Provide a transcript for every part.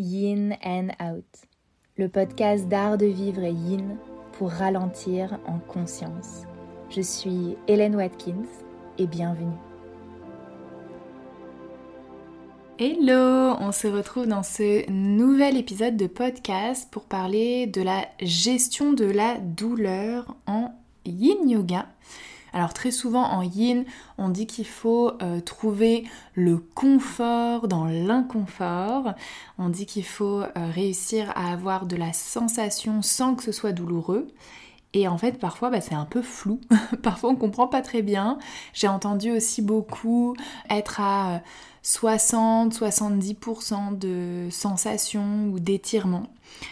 Yin and Out, le podcast d'art de vivre yin pour ralentir en conscience. Je suis Hélène Watkins et bienvenue. Hello, on se retrouve dans ce nouvel épisode de podcast pour parler de la gestion de la douleur en yin yoga. Alors très souvent en yin, on dit qu'il faut euh, trouver le confort dans l'inconfort. On dit qu'il faut euh, réussir à avoir de la sensation sans que ce soit douloureux. Et en fait, parfois, bah, c'est un peu flou. parfois, on comprend pas très bien. J'ai entendu aussi beaucoup être à 60-70% de sensations ou d'étirements.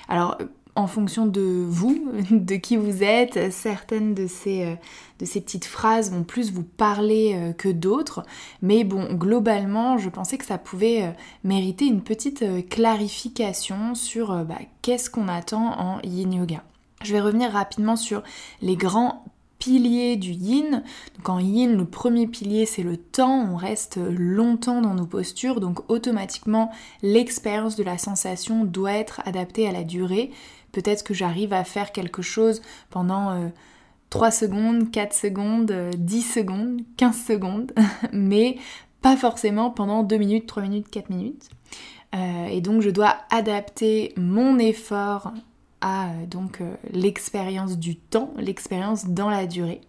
Alors, en fonction de vous, de qui vous êtes. Certaines de ces, euh, de ces petites phrases vont plus vous parler euh, que d'autres. Mais bon, globalement, je pensais que ça pouvait euh, mériter une petite clarification sur bah, qu'est-ce qu'on attend en yin yoga. Je vais revenir rapidement sur les grands piliers du yin. Donc en yin, le premier pilier c'est le temps, on reste longtemps dans nos postures, donc automatiquement l'expérience de la sensation doit être adaptée à la durée. Peut-être que j'arrive à faire quelque chose pendant 3 euh, secondes, 4 secondes, 10 euh, secondes, 15 secondes, mais pas forcément pendant 2 minutes, 3 minutes, 4 minutes. Euh, et donc je dois adapter mon effort à donc l'expérience du temps, l'expérience dans la durée.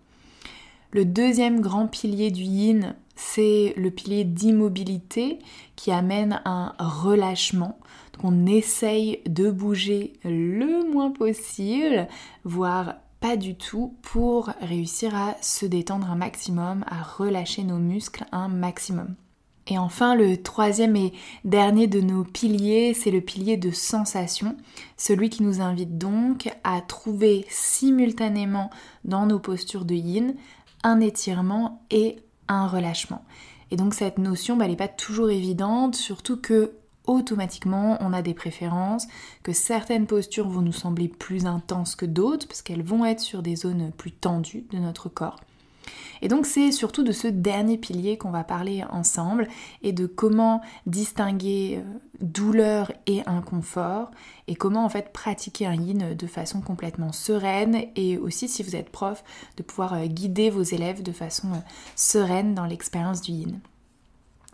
Le deuxième grand pilier du yin, c'est le pilier d'immobilité qui amène un relâchement qu'on essaye de bouger le moins possible, voire pas du tout, pour réussir à se détendre un maximum, à relâcher nos muscles un maximum. Et enfin, le troisième et dernier de nos piliers, c'est le pilier de sensation, celui qui nous invite donc à trouver simultanément dans nos postures de yin un étirement et un relâchement. Et donc cette notion, bah, n'est pas toujours évidente, surtout que automatiquement on a des préférences, que certaines postures vont nous sembler plus intenses que d'autres parce qu'elles vont être sur des zones plus tendues de notre corps. Et donc c'est surtout de ce dernier pilier qu'on va parler ensemble et de comment distinguer euh, douleur et inconfort et comment en fait pratiquer un yin de façon complètement sereine et aussi si vous êtes prof de pouvoir euh, guider vos élèves de façon euh, sereine dans l'expérience du yin.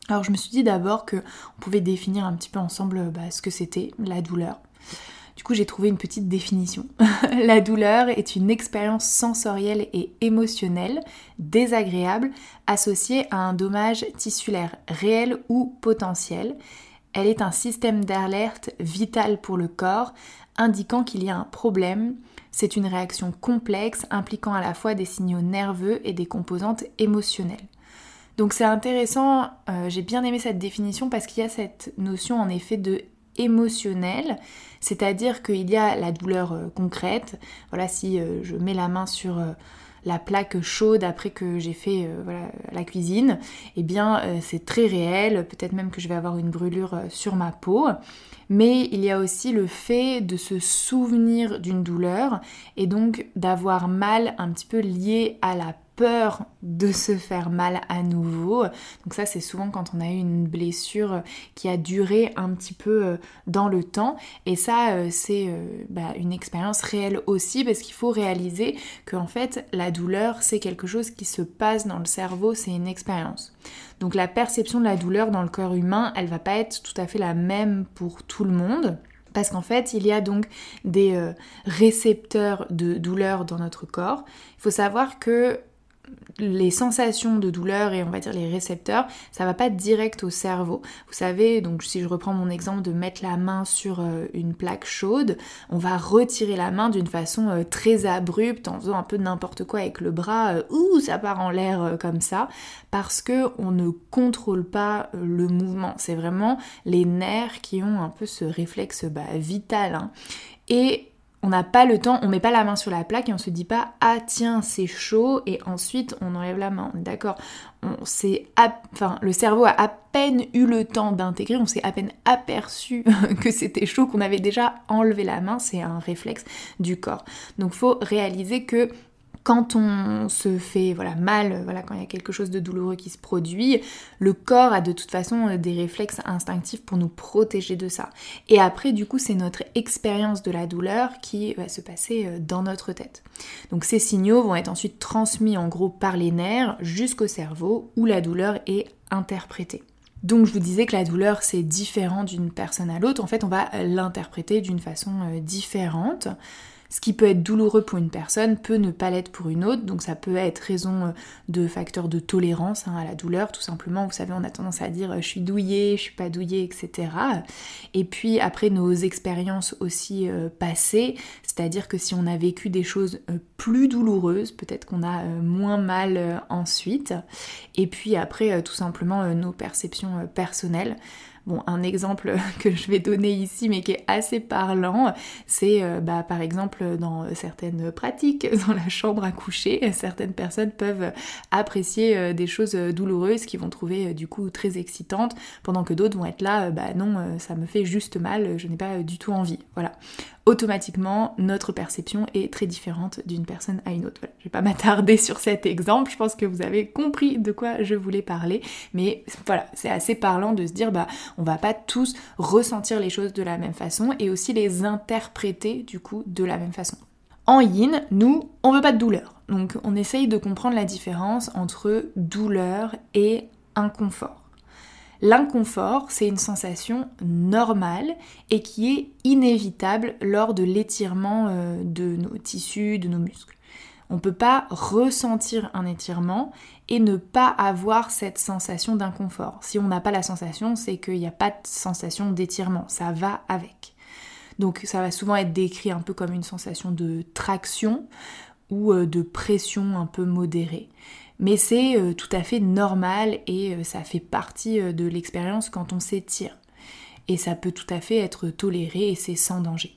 Alors je me suis dit d'abord qu'on pouvait définir un petit peu ensemble bah, ce que c'était la douleur. Du coup j'ai trouvé une petite définition. la douleur est une expérience sensorielle et émotionnelle désagréable associée à un dommage tissulaire réel ou potentiel. Elle est un système d'alerte vital pour le corps indiquant qu'il y a un problème. C'est une réaction complexe impliquant à la fois des signaux nerveux et des composantes émotionnelles. Donc c'est intéressant, euh, j'ai bien aimé cette définition parce qu'il y a cette notion en effet de émotionnel, c'est-à-dire qu'il y a la douleur euh, concrète. Voilà, si euh, je mets la main sur la plaque chaude après que j'ai fait la cuisine, eh bien c'est très réel, peut-être même que je vais avoir une brûlure sur ma peau. Mais il y a aussi le fait de se souvenir d'une douleur et donc d'avoir mal un petit peu lié à la peur de se faire mal à nouveau. Donc ça c'est souvent quand on a eu une blessure qui a duré un petit peu euh, dans le temps. Et ça euh, c'est euh, bah, une expérience réelle aussi parce qu'il faut réaliser que en fait la douleur c'est quelque chose qui se passe dans le cerveau, c'est une expérience. Donc la perception de la douleur dans le corps humain, elle va pas être tout à fait la même pour tout le monde. Parce qu'en fait, il y a donc des récepteurs de douleur dans notre corps. Il faut savoir que les sensations de douleur et on va dire les récepteurs, ça va pas direct au cerveau. Vous savez, donc si je reprends mon exemple de mettre la main sur euh, une plaque chaude, on va retirer la main d'une façon euh, très abrupte en faisant un peu n'importe quoi avec le bras, euh, ouh, ça part en l'air comme ça, parce que on ne contrôle pas le mouvement. C'est vraiment les nerfs qui ont un peu ce réflexe bah, vital. Hein. Et on n'a pas le temps, on met pas la main sur la plaque et on se dit pas ah tiens c'est chaud et ensuite on enlève la main. D'accord? On enfin le cerveau a à peine eu le temps d'intégrer, on s'est à peine aperçu que c'était chaud, qu'on avait déjà enlevé la main, c'est un réflexe du corps. Donc faut réaliser que quand on se fait voilà mal, voilà quand il y a quelque chose de douloureux qui se produit, le corps a de toute façon euh, des réflexes instinctifs pour nous protéger de ça. Et après du coup, c'est notre expérience de la douleur qui va se passer euh, dans notre tête. Donc ces signaux vont être ensuite transmis en gros par les nerfs jusqu'au cerveau où la douleur est interprétée. Donc je vous disais que la douleur c'est différent d'une personne à l'autre. En fait, on va l'interpréter d'une façon euh, différente. Ce qui peut être douloureux pour une personne peut ne pas l'être pour une autre, donc ça peut être raison euh, de facteurs de tolérance hein, à la douleur, tout simplement. Vous savez, on a tendance à dire euh, je suis douillée, je suis pas douillée, etc. Et puis après nos expériences aussi euh, passées, c'est-à-dire que si on a vécu des choses plus douloureuses, peut-être qu'on a moins mal ensuite. Et puis après, tout simplement nos perceptions personnelles. Bon, un exemple que je vais donner ici, mais qui est assez parlant, c'est euh, bah, par exemple dans certaines pratiques, dans la chambre à coucher, certaines personnes peuvent apprécier euh, des choses douloureuses qu'ils vont trouver euh, du coup très excitantes, pendant que d'autres vont être là, bah non, ça me fait juste mal, je n'ai pas du tout envie. Voilà automatiquement notre perception est très différente d'une personne à une autre. Voilà, je vais pas m'attarder sur cet exemple, je pense que vous avez compris de quoi je voulais parler, mais voilà, c'est assez parlant de se dire bah on va pas tous ressentir les choses de la même façon et aussi les interpréter du coup de la même façon. En yin, nous, on veut pas de douleur. Donc on essaye de comprendre la différence entre douleur et inconfort. L'inconfort, c'est une sensation normale et qui est inévitable lors de l'étirement euh, de nos tissus, de nos muscles. On ne peut pas ressentir un étirement et ne pas avoir cette sensation d'inconfort. Si on n'a pas la sensation, c'est qu'il n'y a pas de sensation d'étirement, ça va avec. Donc ça va souvent être décrit un peu comme une sensation de traction ou euh, de pression un peu modérée. Mais c'est euh, tout à fait normal et euh, ça fait partie de l'expérience quand on s'étire. Et ça peut tout à fait être toléré et c'est sans danger.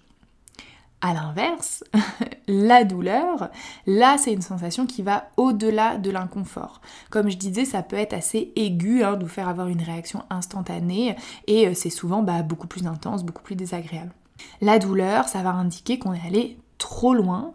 A l'inverse, la douleur, là c'est une sensation qui va au-delà de l'inconfort. Comme je disais, ça peut être assez aigu, hein, nous faire avoir une réaction instantanée et c'est souvent bah, beaucoup plus intense, beaucoup plus désagréable. La douleur, ça va indiquer qu'on est allé trop loin,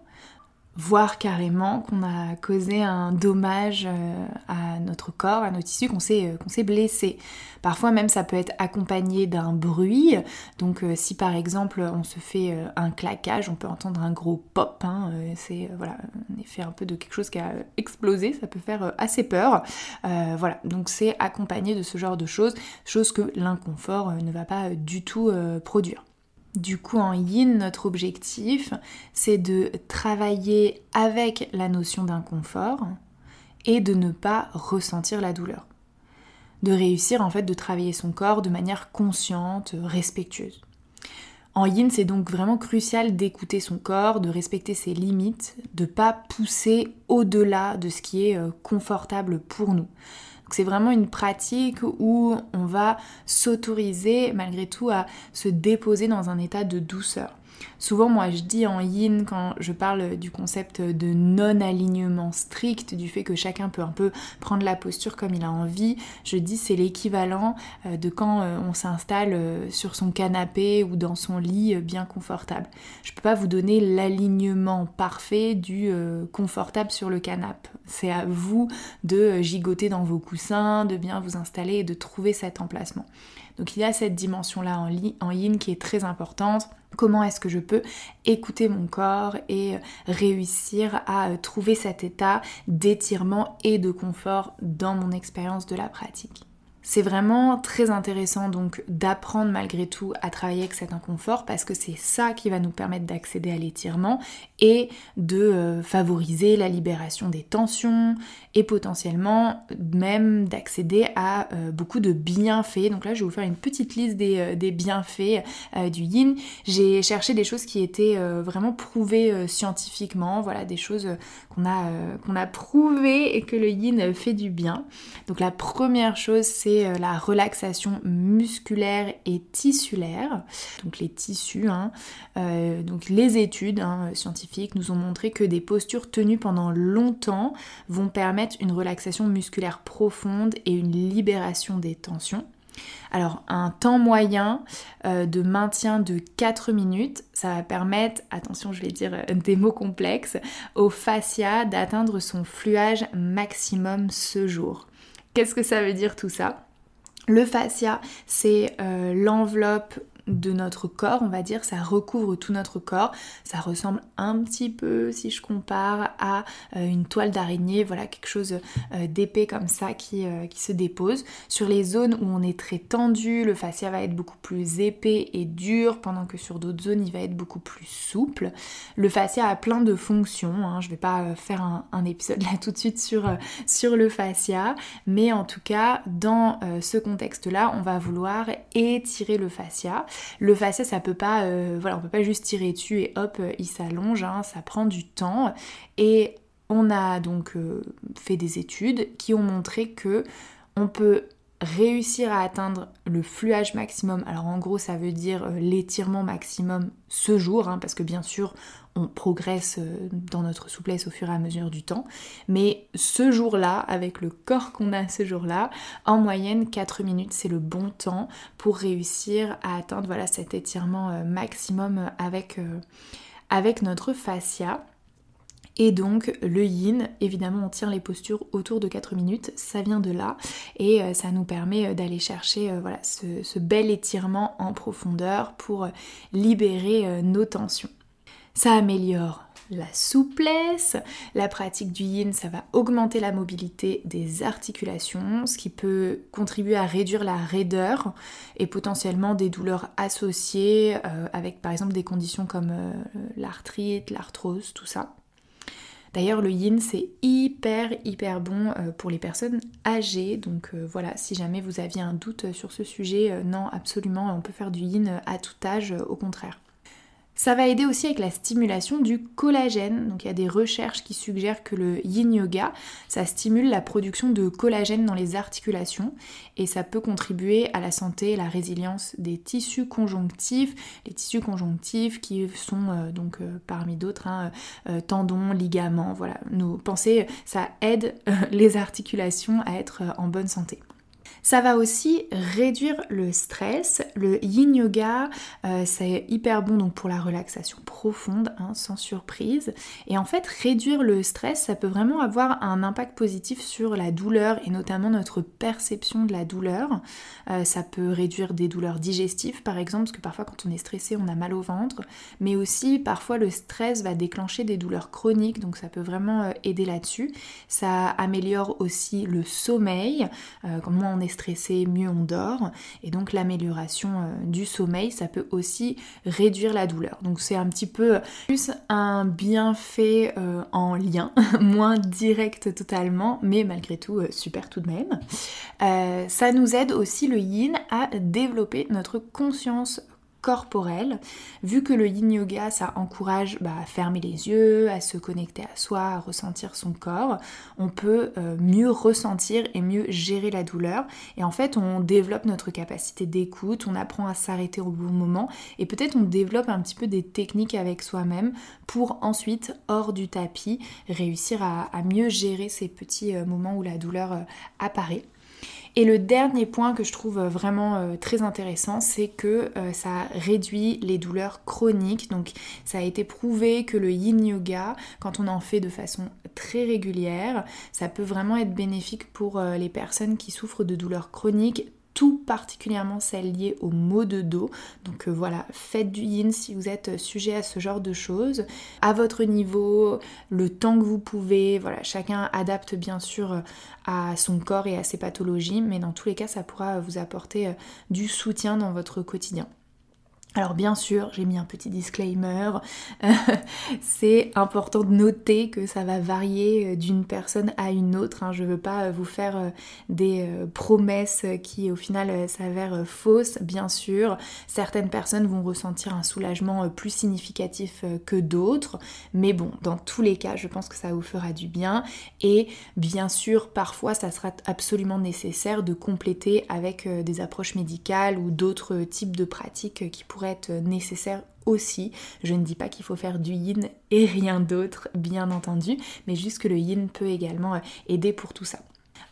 voire carrément qu'on a causé un dommage euh, à notre corps, à nos tissus, qu'on s'est, euh, qu'on s'est blessé. Parfois même ça peut être accompagné d'un bruit. Donc euh, si par exemple on se fait un claquage, on peut entendre un gros pop. Hein, c'est voilà, un effet un peu de quelque chose qui a explosé, ça peut faire assez peur. voilà, donc c'est accompagné de ce genre de choses, chose que l'inconfort ne va pas du tout produire. Du coup, en yin, notre objectif, c'est de travailler avec la notion d'inconfort et de ne pas ressentir la douleur. De réussir en fait de travailler son corps de manière consciente, respectueuse. En yin, c'est donc vraiment crucial d'écouter son corps, de respecter ses limites, de pas pousser au-delà de ce qui est euh, confortable pour nous c'est vraiment une pratique où on va s'autoriser malgré tout à se déposer dans un état de douceur. Souvent, moi, je dis en yin, quand je parle du concept de non-alignement strict, du fait que chacun peut un peu prendre la posture comme il a envie, je dis c'est l'équivalent euh, de quand euh, on s'installe euh, sur son canapé ou dans son lit bien confortable. Je peux pas vous donner l'alignement parfait du confortable sur le canapé. C'est à vous de gigoter dans vos coussins, de bien vous installer et de trouver cet emplacement. Donc il y a cette dimension-là en, en yin qui est très importante. Comment est-ce que je peux écouter mon corps et réussir à trouver cet état d'étirement et de confort dans mon expérience de la pratique? C'est vraiment très intéressant donc d'apprendre malgré tout à travailler avec cet inconfort parce que c'est ça qui va nous permettre d'accéder à l'étirement et de euh, favoriser la libération des tensions et potentiellement même d'accéder à euh, beaucoup de bienfaits. Donc là je vais vous faire une petite liste des, euh, bienfaits du yin. J'ai cherché des choses qui étaient vraiment prouvées scientifiquement, voilà des choses qu'on a, qu'on a prouvées et que le yin fait du bien. Donc la première chose c'est euh, la relaxation musculaire et tissulaire, donc les tissus. Hein. Euh, donc les études hein, scientifiques nous ont montré que des postures tenues pendant longtemps vont permettre une relaxation musculaire profonde et une libération des tensions. Alors un temps moyen euh, de maintien de 4 minutes, ça va permettre, attention je vais dire des mots complexes, au fascia d'atteindre son fluage maximum ce jour. Qu'est-ce que ça veut dire tout ça? Le fascia, c'est euh, l'enveloppe de notre corps, on va dire, ça recouvre tout notre corps. Ça ressemble un petit peu, si je compare, à euh, une toile d'araignée, voilà, quelque chose euh, d'épais comme ça qui, euh, qui, se dépose. Sur les zones où on est très tendu, le fascia va être beaucoup plus épais et dur, pendant que sur d'autres zones, il va être beaucoup plus souple. Le fascia a plein de fonctions, hein. je vais pas faire un, un, épisode là tout de suite sur, sur le fascia, mais en tout cas, dans ce contexte-là, on va vouloir étirer le fascia. Le fascia, ça peut pas, euh, voilà, on peut pas juste tirer dessus et hop, euh, il s'allonge, hein, ça prend du temps. Et on a donc euh, fait des études qui ont montré que on peut réussir à atteindre le fluage maximum. Alors en gros, ça veut dire l'étirement maximum ce jour, hein, parce que bien sûr, on progresse euh, dans notre souplesse au fur et à mesure du temps. Mais ce jour-là, avec le corps qu'on a ce jour-là, en moyenne 4 minutes, c'est le bon temps pour réussir à atteindre voilà, cet étirement euh, maximum avec, euh, avec notre fascia. Et donc le yin, évidemment on tient les postures autour de 4 minutes, ça vient de là et ça nous permet d'aller chercher voilà, ce, bel étirement en profondeur pour libérer nos tensions. Ça améliore la souplesse, la pratique du yin, ça va augmenter la mobilité des articulations, ce qui peut contribuer à réduire la raideur et potentiellement des douleurs associées euh, avec par exemple des conditions comme euh, l'arthrite, l'arthrose, tout ça. D'ailleurs, le yin, c'est hyper, hyper bon euh, pour les personnes âgées. Donc voilà, si jamais vous aviez un doute sur ce sujet, non, absolument, on peut faire du yin à tout âge, au contraire. Ça va aider aussi avec la stimulation du collagène. Donc il y a des recherches qui suggèrent que le yin yoga, ça stimule la production de collagène dans les articulations et ça peut contribuer à la santé et la résilience des tissus conjonctifs. Les tissus conjonctifs qui sont euh, donc euh, parmi d'autres hein, euh, tendons, ligaments, voilà. Nous pensez ça aide les articulations à être en bonne santé. Ça va aussi réduire le stress. Le yin yoga, euh, c'est hyper bon donc pour la relaxation profonde, hein, sans surprise. Et en fait, réduire le stress, ça peut vraiment avoir un impact positif sur la douleur et notamment notre perception de la douleur. Euh, ça peut réduire des douleurs digestives par exemple, parce que parfois quand on est stressé, on a mal au ventre. Mais aussi, parfois, le stress va déclencher des douleurs chroniques, donc ça peut vraiment euh, aider là-dessus. Ça améliore aussi le sommeil. Comme moi, on est stressé, mieux on dort. Et donc l'amélioration euh, du sommeil, ça peut aussi réduire la douleur. Donc c'est un petit peu plus un bienfait euh, en lien, moins direct totalement, mais malgré tout euh, super tout de même. ça nous aide aussi le yin à développer notre conscience corporelle. Vu que le yin yoga, ça encourage bah, à fermer les yeux, à se connecter à soi, à ressentir son corps, on peut euh, mieux ressentir et mieux gérer la douleur. Et en fait, on développe notre capacité d'écoute, on apprend à s'arrêter au bon moment et peut-être on développe un petit peu des techniques avec soi-même pour ensuite, hors du tapis, réussir à, mieux gérer ces petits euh, moments où la douleur euh, apparaît. Et le dernier point que je trouve vraiment euh, très intéressant, c'est que euh, ça réduit les douleurs chroniques. Donc ça a été prouvé que le yin yoga, quand on en fait de façon très régulière, ça peut vraiment être bénéfique pour euh, les personnes qui souffrent de douleurs chroniques tout particulièrement celles liées aux maux de dos. Donc euh, voilà, faites du yin si vous êtes sujet à ce genre de choses, à votre niveau, le temps que vous pouvez. Voilà, chacun adapte bien sûr euh, à son corps et à ses pathologies, mais dans tous les cas, ça pourra vous apporter euh, du soutien dans votre quotidien. Alors bien sûr, j'ai mis un petit disclaimer, c'est important de noter que ça va varier euh, d'une personne à une autre. Hein. Je ne veux pas euh, vous faire euh, des promesses qui au final s'avèrent fausses, bien sûr. Certaines personnes vont ressentir un soulagement plus significatif que d'autres, mais bon, dans tous les cas, je pense que ça vous fera du bien. Et bien sûr, parfois, ça sera absolument nécessaire de compléter avec des approches médicales ou d'autres types de pratiques qui pourraient être nécessaire aussi. Je ne dis pas qu'il faut faire du yin et rien d'autre, bien entendu, mais juste que le yin peut également aider pour tout ça.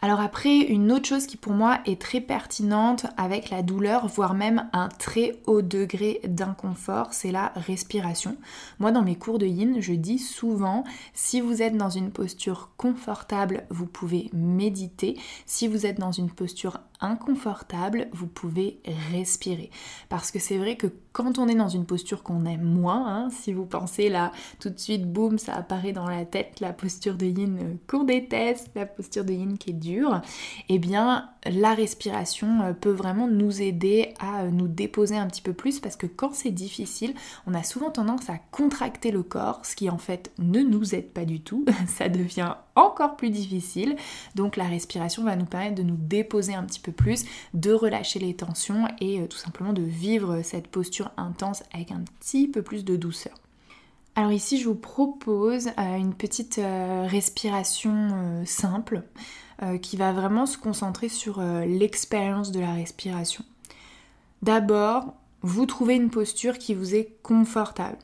Alors après, une autre chose qui pour moi est très pertinente avec la douleur, voire même un très haut degré d'inconfort, c'est la respiration. Moi dans mes cours de yin, je dis souvent, si vous êtes dans une posture confortable, vous pouvez méditer. Si vous êtes dans une posture inconfortable, vous pouvez respirer. Parce que c'est vrai que quand on est dans une posture qu'on aime moins, hein, si vous pensez là tout de suite, boum, ça apparaît dans la tête, la posture de yin qu'on déteste, la posture de yin qui est dure, eh bien la respiration euh, peut vraiment nous aider à euh, nous déposer un petit peu plus parce que quand c'est difficile, on a souvent tendance à contracter le corps, ce qui en fait ne nous aide pas du tout, ça devient encore plus difficile. Donc la respiration va nous permettre de nous déposer un petit peu plus, de relâcher les tensions et euh, tout simplement de vivre cette posture intense avec un petit peu plus de douceur. Alors ici, je vous propose euh, une petite euh, respiration simple qui va vraiment se concentrer sur l'expérience de la respiration. D'abord, vous trouvez une posture qui vous est confortable.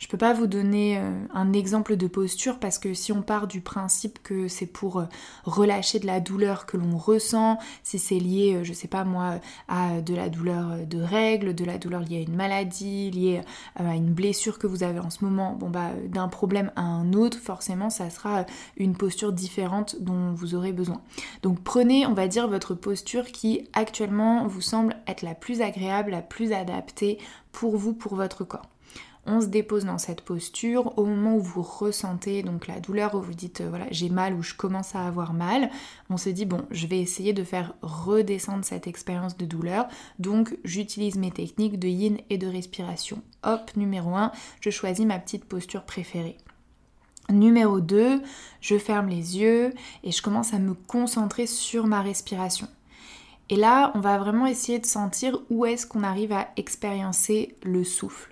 Je peux pas vous donner euh, un exemple de posture parce que si on part du principe que c'est pour euh, relâcher de la douleur que l'on ressent, si c'est lié, euh, je sais pas moi, à de la douleur de règles, de la douleur liée à une maladie, liée à une blessure que vous avez en ce moment, bon bah d'un problème à un autre, forcément ça sera une posture différente dont vous aurez besoin. Donc prenez, on va dire, votre posture qui actuellement vous semble être la plus agréable, la plus adaptée pour vous, pour votre corps on se dépose dans cette posture. Au moment où vous ressentez donc la douleur, où vous dites euh, voilà j'ai mal ou je commence à avoir mal, on se dit bon je vais essayer de faire redescendre cette expérience de douleur. Donc j'utilise mes techniques de yin et de respiration. Hop, numéro 1, je choisis ma petite posture préférée. Numéro 2, je ferme les yeux et je commence à me concentrer sur ma respiration. Et là, on va vraiment essayer de sentir où est-ce qu'on arrive à expériencer le souffle.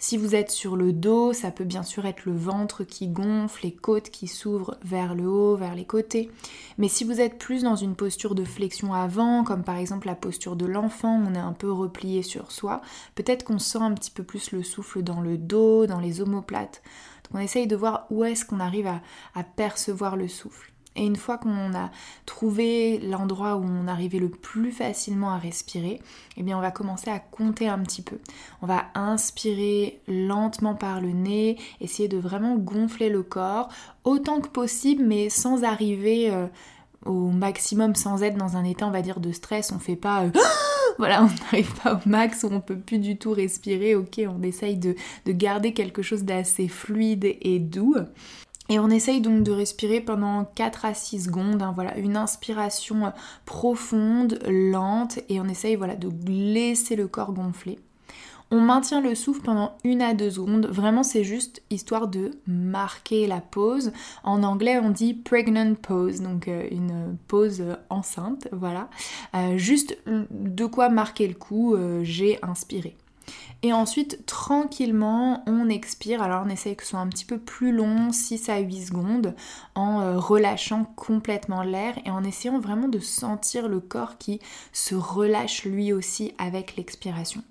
Si vous êtes sur le dos, ça peut bien sûr être le ventre qui gonfle, les côtes qui s'ouvrent vers le haut, vers les côtés. Mais si vous êtes plus dans une posture de flexion avant, comme par exemple la posture de l'enfant, on est un peu replié sur soi, peut-être qu'on sent un petit peu plus le souffle dans le dos, dans les omoplates. Donc on essaye de voir où est-ce qu'on arrive à, à percevoir le souffle. Et une fois qu'on a trouvé l'endroit où on arrivait le plus facilement à respirer, eh bien on va commencer à compter un petit peu. On va inspirer lentement par le nez, essayer de vraiment gonfler le corps autant que possible, mais sans arriver euh, au maximum, sans être dans un état, on va dire, de stress. On fait pas... Euh, voilà, on n'arrive pas au max où on peut plus du tout respirer. Ok, on essaye de garder quelque chose d'assez fluide et doux. Et on essaye donc de respirer pendant 4 à 6 secondes, hein, voilà, une inspiration euh, profonde, lente, et on essaye voilà, de laisser le corps gonfler. On maintient le souffle pendant 1 à 2 secondes, vraiment c'est juste histoire de marquer la pause. En anglais on dit pregnant pose, donc euh, une pause enceinte, voilà. Euh, juste de quoi marquer le coup, j'ai inspiré. Et ensuite, tranquillement, on expire. Alors, on essaye que ce soit un petit peu plus long, 6 à 8 secondes, en euh, relâchant complètement l'air et en essayant vraiment de sentir le corps qui se relâche lui aussi avec l'expiration.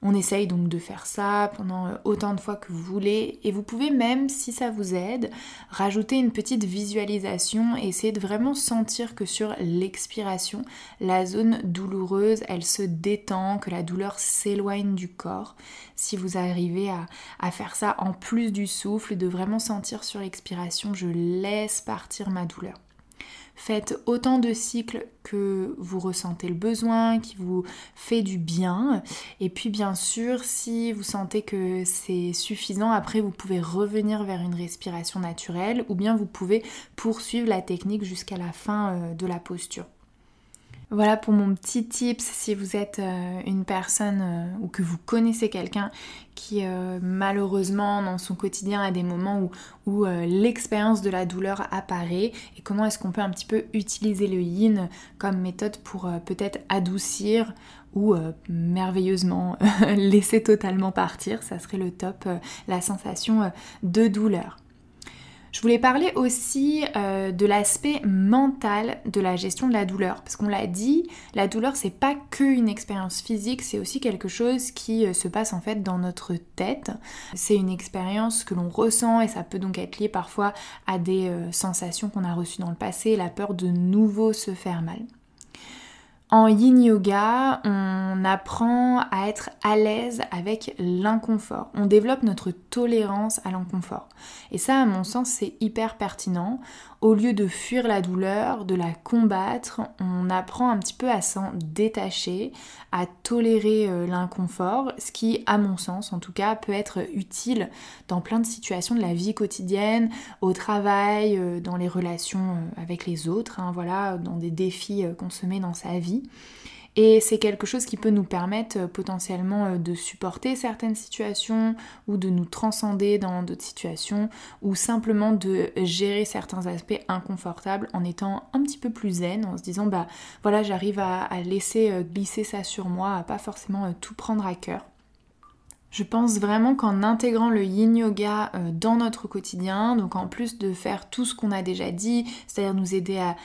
On essaye donc de faire ça pendant euh, autant de fois que vous voulez et vous pouvez même, si ça vous aide, rajouter une petite visualisation et essayer de vraiment sentir que sur l'expiration, la zone douloureuse, elle se détend, que la douleur s'éloigne du corps. Si vous arrivez à, à faire ça en plus du souffle, de vraiment sentir sur l'expiration, je laisse partir ma douleur. Faites autant de cycles que vous ressentez le besoin, qui vous fait du bien. Et puis bien sûr, si vous sentez que c'est suffisant, après vous pouvez revenir vers une respiration naturelle ou bien vous pouvez poursuivre la technique jusqu'à la fin euh, de la posture. Voilà pour mon petit tips si vous êtes euh, une personne euh, ou que vous connaissez quelqu'un qui euh, malheureusement dans son quotidien a des moments où, où l'expérience de la douleur apparaît et comment est-ce qu'on peut un petit peu utiliser le yin comme méthode pour peut-être adoucir ou merveilleusement laisser totalement partir, ça serait le top, la sensation de douleur. Je voulais parler aussi euh, de l'aspect mental de la gestion de la douleur. Parce qu'on l'a dit, la douleur, c'est pas qu'une expérience physique, c'est aussi quelque chose qui euh, se passe en fait dans notre tête. C'est une expérience que l'on ressent et ça peut donc être lié parfois à des euh, sensations qu'on a reçues dans le passé, la peur de nouveau se faire mal. En yin yoga, on apprend à être à l'aise avec l'inconfort. On développe notre tolérance à l'inconfort. Et ça, à mon sens, c'est hyper pertinent au lieu de fuir la douleur, de la combattre, on apprend un petit peu à s'en détacher, à tolérer euh, l'inconfort, ce qui, à mon sens en tout cas, peut être utile dans plein de situations de la vie quotidienne, au travail, euh, dans les relations euh, avec les autres, hein, voilà, dans des défis qu'on se met dans sa vie. Et c'est quelque chose qui peut nous permettre euh, potentiellement euh, de supporter certaines situations ou de nous transcender dans d'autres situations ou simplement de gérer certains aspects inconfortables en étant un petit peu plus zen, en se disant bah voilà j'arrive à, laisser euh, glisser ça sur moi, à pas forcément tout prendre à cœur. Je pense vraiment qu'en intégrant le yin yoga dans notre quotidien, donc en plus de faire tout ce qu'on a déjà dit, c'est-à-dire nous aider à,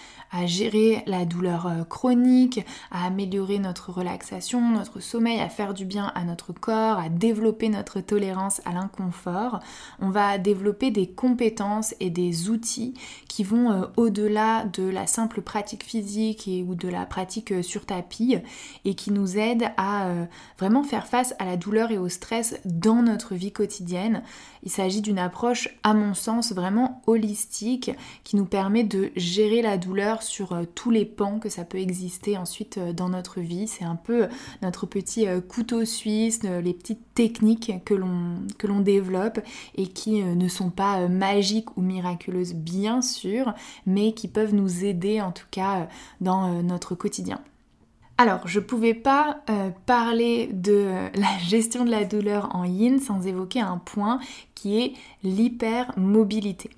gérer la douleur euh, chronique, à améliorer notre relaxation, notre sommeil, à faire du bien à notre corps, à développer notre tolérance à l'inconfort. On va développer des compétences et des outils qui vont euh, au-delà de la simple pratique physique et, ou de la pratique euh, sur tapis et qui nous aident à vraiment faire face à la douleur et au stress dans notre vie quotidienne. Il s'agit d'une approche, à mon sens, vraiment holistique qui nous permet de gérer la douleur sur euh, tous les pans que ça peut exister ensuite euh, dans notre vie. C'est un peu notre petit euh, couteau suisse, les petites techniques que l'on développe et qui ne sont pas magiques ou miraculeuses bien sûr, mais qui peuvent nous aider en tout cas dans notre quotidien. Alors, je pouvais pas parler de la gestion de la douleur en yin sans évoquer un point qui est l'hypermobilité.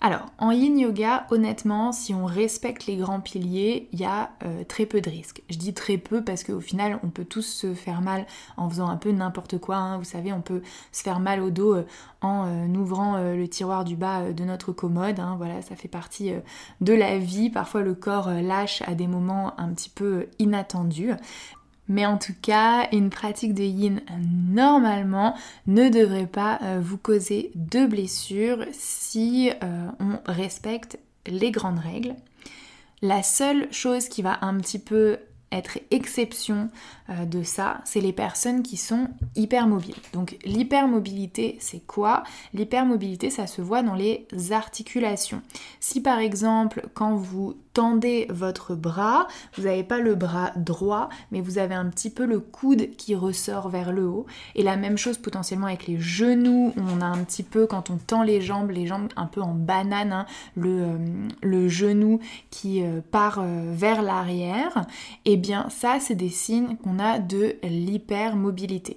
Alors, en yin yoga, honnêtement, si on respecte les grands piliers, il y a euh, très peu de risques. Je dis très peu parce qu'au final, on peut tous se faire mal en faisant un peu n'importe quoi. Hein. Vous savez, on peut se faire mal au dos euh, en euh, ouvrant le tiroir du bas de notre commode. Hein. Voilà, ça fait partie de la vie. Parfois, le corps lâche à des moments un petit peu inattendus. Mais en tout cas, une pratique de yin normalement ne devrait pas euh, vous causer de blessures si euh, on respecte les grandes règles. La seule chose qui va un petit peu être exception euh, de ça, c'est les personnes qui sont hypermobiles. Donc l'hypermobilité, c'est quoi? L'hypermobilité, ça se voit dans les articulations. Si par exemple, quand vous tendez votre bras, vous n'avez pas le bras droit, mais vous avez un petit peu le coude qui ressort vers le haut. Et la même chose potentiellement avec les genoux, on a un petit peu, quand on tend les jambes, les jambes un peu en banane, hein, le, euh, le, genou qui euh, part euh, vers l'arrière. Et eh bien ça, c'est des signes qu'on a de l'hypermobilité.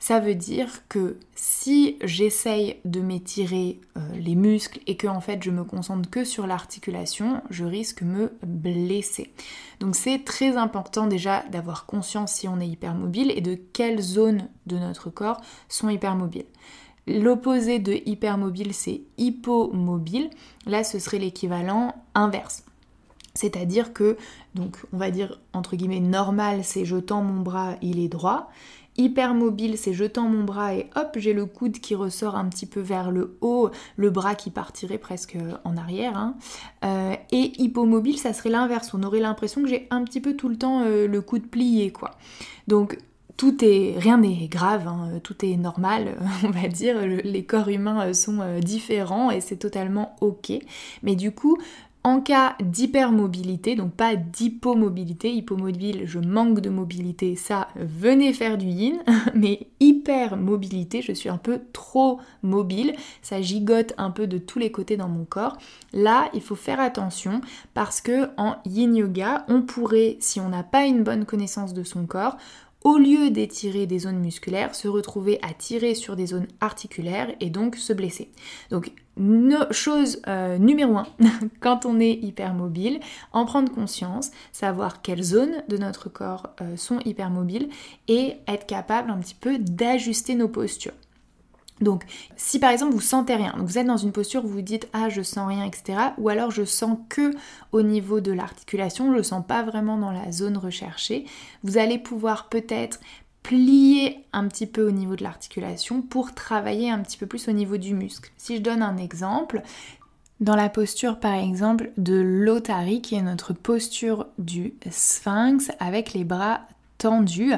Ça veut dire que si j'essaye de m'étirer euh, les muscles et que en fait je me concentre que sur l'articulation, je risque me blesser. Donc c'est très important déjà d'avoir conscience si on est hypermobile et de quelles zones de notre corps sont hypermobiles. L'opposé de hypermobile, c'est hypomobile. Là, ce serait l'équivalent inverse. C'est-à-dire que, donc on va dire entre guillemets normal, c'est je tends mon bras, il est droit. Hypermobile, c'est je mon bras et hop, j'ai le coude qui ressort un petit peu vers le haut, le bras qui partirait presque en arrière. Hein. Euh, et hypomobile, ça serait l'inverse. On aurait l'impression que j'ai un petit peu tout le temps euh, le coude plié, quoi. Donc tout est, rien n'est grave, hein, tout est normal, on va dire. Les corps humains sont euh, différents et c'est totalement ok. Mais du coup, en cas d'hypermobilité, donc pas d'hypomobilité, hypomobile, je manque de mobilité, ça, venez faire du yin, mais hypermobilité, je suis un peu trop mobile, ça gigote un peu de tous les côtés dans mon corps. Là, il faut faire attention parce que en yin yoga, on pourrait, si on n'a pas une bonne connaissance de son corps, au lieu d'étirer des zones musculaires, se retrouver à tirer sur des zones articulaires et donc se blesser. Donc chose euh, numéro un, quand on est hypermobile, en prendre conscience, savoir quelles zones de notre corps euh, sont hypermobiles et être capable un petit peu d'ajuster nos postures. Donc, si par exemple vous sentez rien, vous êtes dans une posture où vous dites ah je sens rien, etc. Ou alors je sens que au niveau de l'articulation, je ne sens pas vraiment dans la zone recherchée, vous allez pouvoir peut-être plier un petit peu au niveau de l'articulation pour travailler un petit peu plus au niveau du muscle. Si je donne un exemple, dans la posture par exemple de l'otari, qui est notre posture du sphinx avec les bras tendus,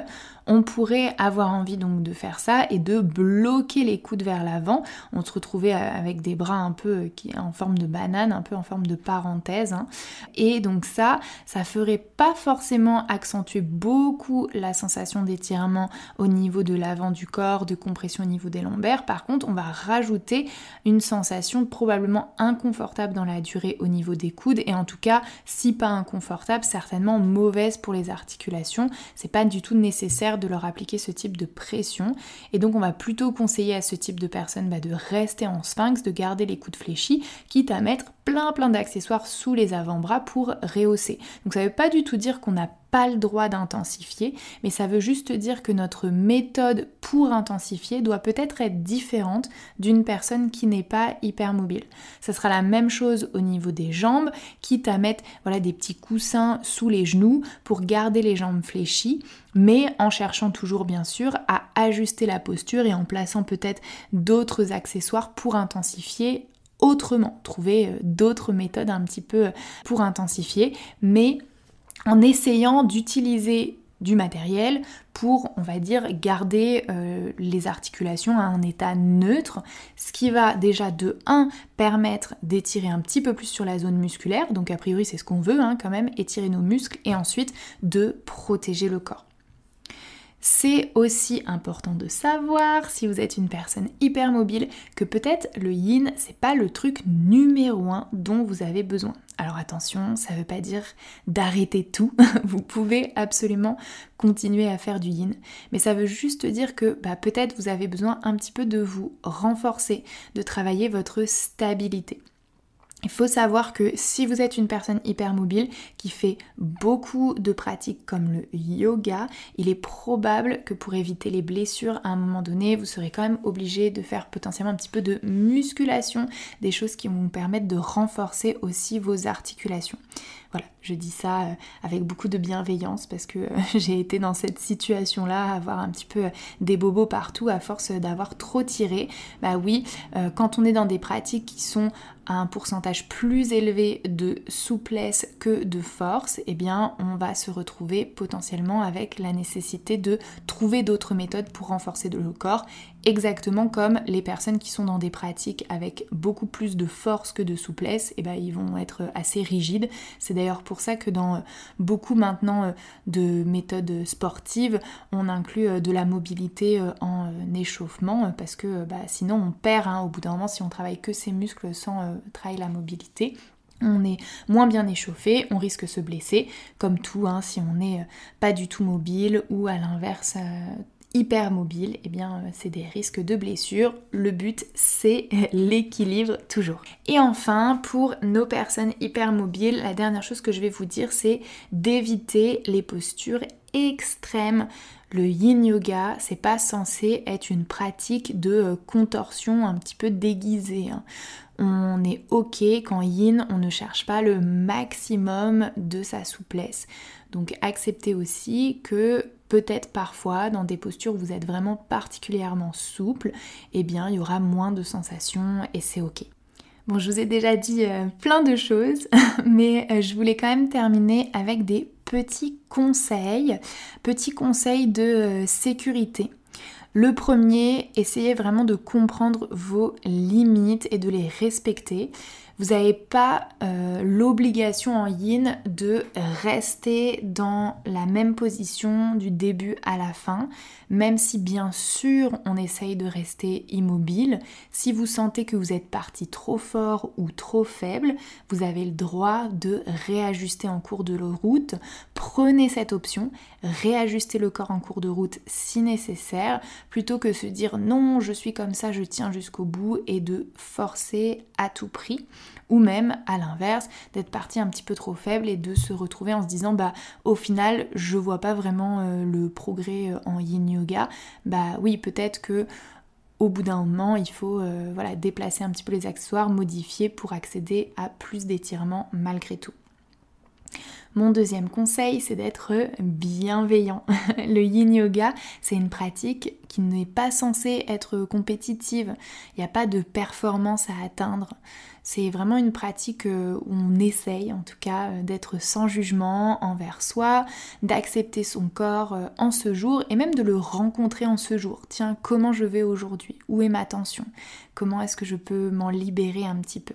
on pourrait avoir envie donc de faire ça et de bloquer les coudes vers l'avant. On se retrouvait avec des bras un peu qui en forme de banane, un peu en forme de parenthèse. Hein. Et donc ça, ça ferait pas forcément accentuer beaucoup la sensation d'étirement au niveau de l'avant du corps, de compression au niveau des lombaires. Par contre, on va rajouter une sensation probablement inconfortable dans la durée au niveau des coudes et en tout cas, si pas inconfortable, certainement mauvaise pour les articulations. C'est pas du tout nécessaire de leur appliquer ce type de pression. Et donc on va plutôt conseiller à ce type de personnes bah, de rester en sphinx, de garder les coudes fléchis, quitte à mettre plein plein d'accessoires sous les avant-bras pour rehausser. Donc ça veut pas du tout dire qu'on n'a pas le droit d'intensifier, mais ça veut juste dire que notre méthode pour intensifier doit peut-être être différente d'une personne qui n'est pas hyper mobile. Ça sera la même chose au niveau des jambes, quitte à mettre voilà, des petits coussins sous les genoux pour garder les jambes fléchies, mais en cherchant toujours bien sûr à ajuster la posture et en plaçant peut-être d'autres accessoires pour intensifier autrement, trouver euh, d'autres méthodes un petit peu pour intensifier, mais en essayant d'utiliser du matériel pour, on va dire, garder euh, les articulations à un état neutre, ce qui va déjà de 1 permettre d'étirer un petit peu plus sur la zone musculaire, donc a priori c'est ce qu'on veut hein, quand même, étirer nos muscles, et ensuite de protéger le corps. C'est aussi important de savoir, si vous êtes une personne hyper mobile, que peut-être le yin, c'est pas le truc numéro un dont vous avez besoin. Alors attention, ça veut pas dire d'arrêter tout. vous pouvez absolument continuer à faire du yin. Mais ça veut juste dire que bah, peut-être vous avez besoin un petit peu de vous renforcer, de travailler votre stabilité. Il faut savoir que si vous êtes une personne hyper mobile qui fait beaucoup de pratiques comme le yoga, il est probable que pour éviter les blessures, à un moment donné, vous serez quand même obligé de faire potentiellement un petit peu de musculation, des choses qui vont vous permettre de renforcer aussi vos articulations. Voilà, je dis ça euh, avec beaucoup de bienveillance parce que euh, j'ai été dans cette situation-là, avoir un petit peu euh, des bobos partout à force d'avoir trop tiré. Bah oui, quand on est dans des pratiques qui sont à un pourcentage plus élevé de souplesse que de force, eh bien on va se retrouver potentiellement avec la nécessité de trouver d'autres méthodes pour renforcer le corps exactement comme les personnes qui sont dans des pratiques avec beaucoup plus de force que de souplesse, et eh ben, ils vont être assez rigides. C'est d'ailleurs pour ça que dans beaucoup maintenant euh, de méthodes sportives, on inclut euh, de la mobilité euh, en échauffement, parce que bah, sinon on perd hein, au bout d'un moment si on travaille que ses muscles sans travailler la mobilité on est moins bien échauffé, on risque de se blesser, comme tout, hein, si on n'est pas du tout mobile ou à l'inverse hyper mobile, eh bien euh, c'est des risques de blessure. Le but c'est l'équilibre toujours. Et enfin, pour nos personnes hyper mobiles, la dernière chose que je vais vous dire c'est d'éviter les postures extrêmes. Le yin yoga, c'est pas censé être une pratique de euh, contorsion un petit peu déguisée. Hein. On est ok quand yin, on ne cherche pas le maximum de sa souplesse. Donc acceptez aussi que peut-être parfois dans des postures où vous êtes vraiment particulièrement souple, eh bien il y aura moins de sensations et c'est ok. Bon, je vous ai déjà dit euh, plein de choses, mais euh, je voulais quand même terminer avec des petits conseils, petits conseils de euh, sécurité. Le premier, essayez vraiment de comprendre vos limites et de les respecter. Vous n'avez pas euh, l'obligation en yin de rester dans la même position du début à la fin, même si bien sûr on essaye de rester immobile. Si vous sentez que vous êtes parti trop fort ou trop faible, vous avez le droit de réajuster en cours de route. Prenez cette option, réajustez le corps en cours de route si nécessaire, plutôt que se dire non, je suis comme ça, je tiens jusqu'au bout et de forcer à tout prix ou même à l'inverse d'être parti un petit peu trop faible et de se retrouver en se disant bah au final je vois pas vraiment euh, le progrès euh, en yin yoga bah oui peut-être que au bout d'un moment, il faut voilà, déplacer un petit peu les accessoires, modifier pour accéder à plus d'étirements malgré tout. Mon deuxième conseil, c'est d'être bienveillant. Le yin yoga, c'est une pratique qui n'est pas censée être compétitive. Il n'y a pas de performance à atteindre. C'est vraiment une pratique euh, où on essaye, en tout cas, euh, d'être sans jugement envers soi, d'accepter son corps euh, en ce jour et même de le rencontrer en ce jour. Tiens, comment je vais aujourd'hui? Où est ma tension? Comment est-ce que je peux m'en libérer un petit peu?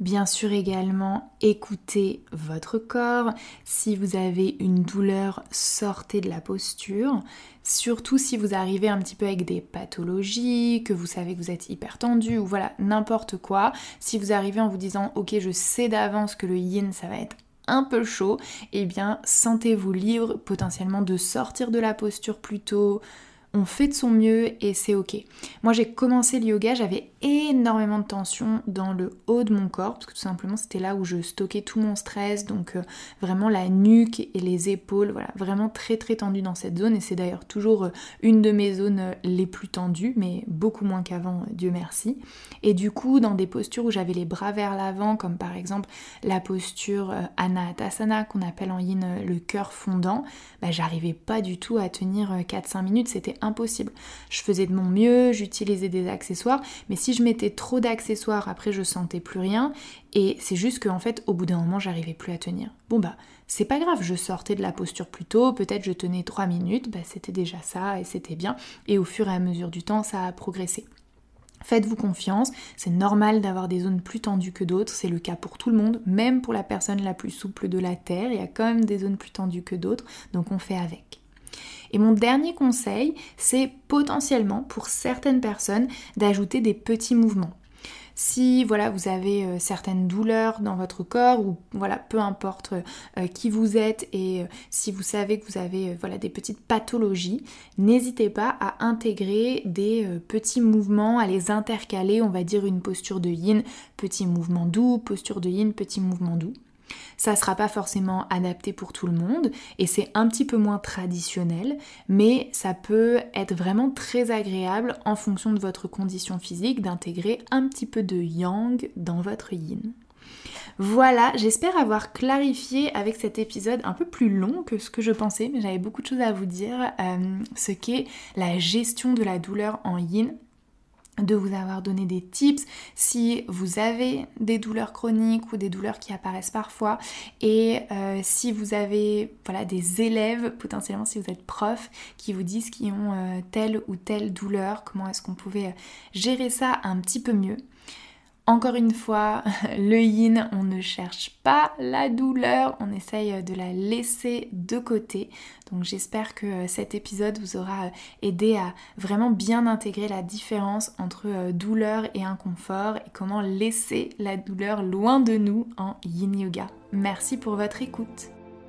Bien sûr également, écoutez votre corps. Si vous avez une douleur, sortez de la posture. Surtout si vous arrivez un petit peu avec des pathologies, que vous savez que vous êtes hyper tendu ou voilà, n'importe quoi. Si vous arrivez en vous disant ok je sais d'avance que le yin ça va être un peu chaud, eh bien sentez-vous libre potentiellement de sortir de la posture plus tôt, on fait de son mieux et c'est ok. Moi j'ai commencé le yoga, j'avais énormément de tension dans le haut de mon corps, parce que tout simplement c'était là où je stockais tout mon stress, donc euh, vraiment la nuque et les épaules, voilà, vraiment très très tendu dans cette zone, et c'est d'ailleurs toujours euh, une de mes zones euh, les plus tendues, mais beaucoup moins qu'avant, Dieu merci. Et du coup, dans des postures où j'avais les bras vers l'avant, comme par exemple la posture Anahatasana qu'on appelle en yin le cœur fondant, bah, j'arrivais pas du tout à tenir 4-5 minutes, c'était impossible. Je faisais de mon mieux, j'utilisais des accessoires, mais si je mettais trop d'accessoires, après je sentais plus rien, et c'est juste qu'en fait, au bout d'un moment, j'arrivais plus à tenir. Bon bah, c'est pas grave, je sortais de la posture plus tôt, peut-être je tenais 3 minutes, bah c'était déjà ça, et c'était bien, et au fur et à mesure du temps, ça a progressé. Faites-vous confiance, c'est normal d'avoir des zones plus tendues que d'autres, c'est le cas pour tout le monde, même pour la personne la plus souple de la Terre, il y a quand même des zones plus tendues que d'autres, donc on fait avec. Et mon dernier conseil, c'est potentiellement pour certaines personnes d'ajouter des petits mouvements. Si voilà, vous avez euh, certaines douleurs dans votre corps ou voilà, peu importe euh, qui vous êtes et euh, si vous savez que vous avez voilà des petites pathologies, n'hésitez pas à intégrer des petits mouvements, à les intercaler, on va dire une posture de yin, petit mouvement doux, posture de yin, petit mouvement doux. Ça sera pas forcément adapté pour tout le monde et c'est un petit peu moins traditionnel, mais ça peut être vraiment très agréable en fonction de votre condition physique d'intégrer un petit peu de yang dans votre yin. Voilà, j'espère avoir clarifié avec cet épisode un peu plus long que ce que je pensais, mais j'avais beaucoup de choses à vous dire, euh, ce qu'est la gestion de la douleur en yin de vous avoir donné des tips si vous avez des douleurs chroniques ou des douleurs qui apparaissent parfois et euh, si vous avez voilà des élèves potentiellement si vous êtes prof qui vous disent qu'ils ont euh, telle ou telle douleur comment est-ce qu'on pouvait euh, gérer ça un petit peu mieux encore une fois, le yin, on ne cherche pas la douleur, on essaye de la laisser de côté. Donc j'espère que cet épisode vous aura aidé à vraiment bien intégrer la différence entre euh, douleur et inconfort et comment laisser la douleur loin de nous en yin yoga. Merci pour votre écoute.